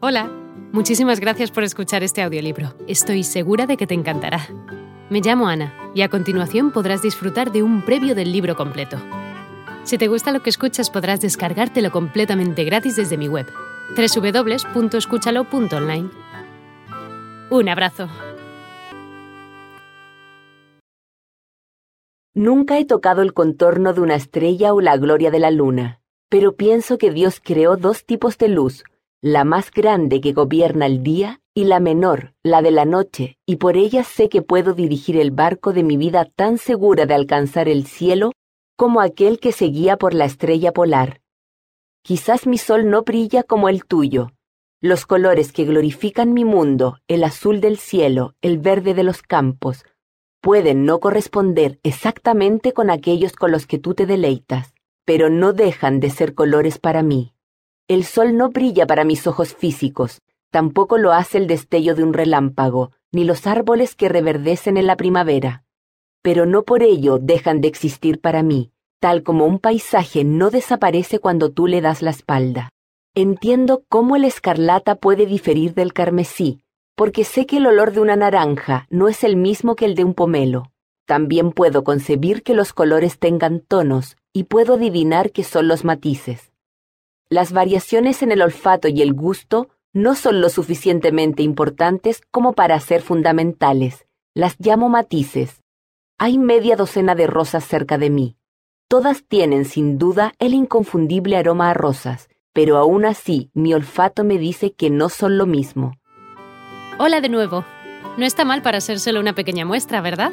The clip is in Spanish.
Hola, muchísimas gracias por escuchar este audiolibro. Estoy segura de que te encantará. Me llamo Ana y a continuación podrás disfrutar de un previo del libro completo. Si te gusta lo que escuchas podrás descargártelo completamente gratis desde mi web, www.escúchalo.online. Un abrazo. Nunca he tocado el contorno de una estrella o la gloria de la luna, pero pienso que Dios creó dos tipos de luz, la más grande que gobierna el día y la menor, la de la noche, y por ella sé que puedo dirigir el barco de mi vida tan segura de alcanzar el cielo como aquel que seguía por la estrella polar. Quizás mi sol no brilla como el tuyo. Los colores que glorifican mi mundo, el azul del cielo, el verde de los campos, pueden no corresponder exactamente con aquellos con los que tú te deleitas, pero no dejan de ser colores para mí. El sol no brilla para mis ojos físicos, tampoco lo hace el destello de un relámpago, ni los árboles que reverdecen en la primavera. Pero no por ello dejan de existir para mí, tal como un paisaje no desaparece cuando tú le das la espalda. Entiendo cómo el escarlata puede diferir del carmesí, porque sé que el olor de una naranja no es el mismo que el de un pomelo. También puedo concebir que los colores tengan tonos y puedo adivinar qué son los matices. Las variaciones en el olfato y el gusto no son lo suficientemente importantes como para ser fundamentales. Las llamo matices. Hay media docena de rosas cerca de mí. Todas tienen sin duda el inconfundible aroma a rosas, pero aún así mi olfato me dice que no son lo mismo. Hola de nuevo. No está mal para solo una pequeña muestra, ¿verdad?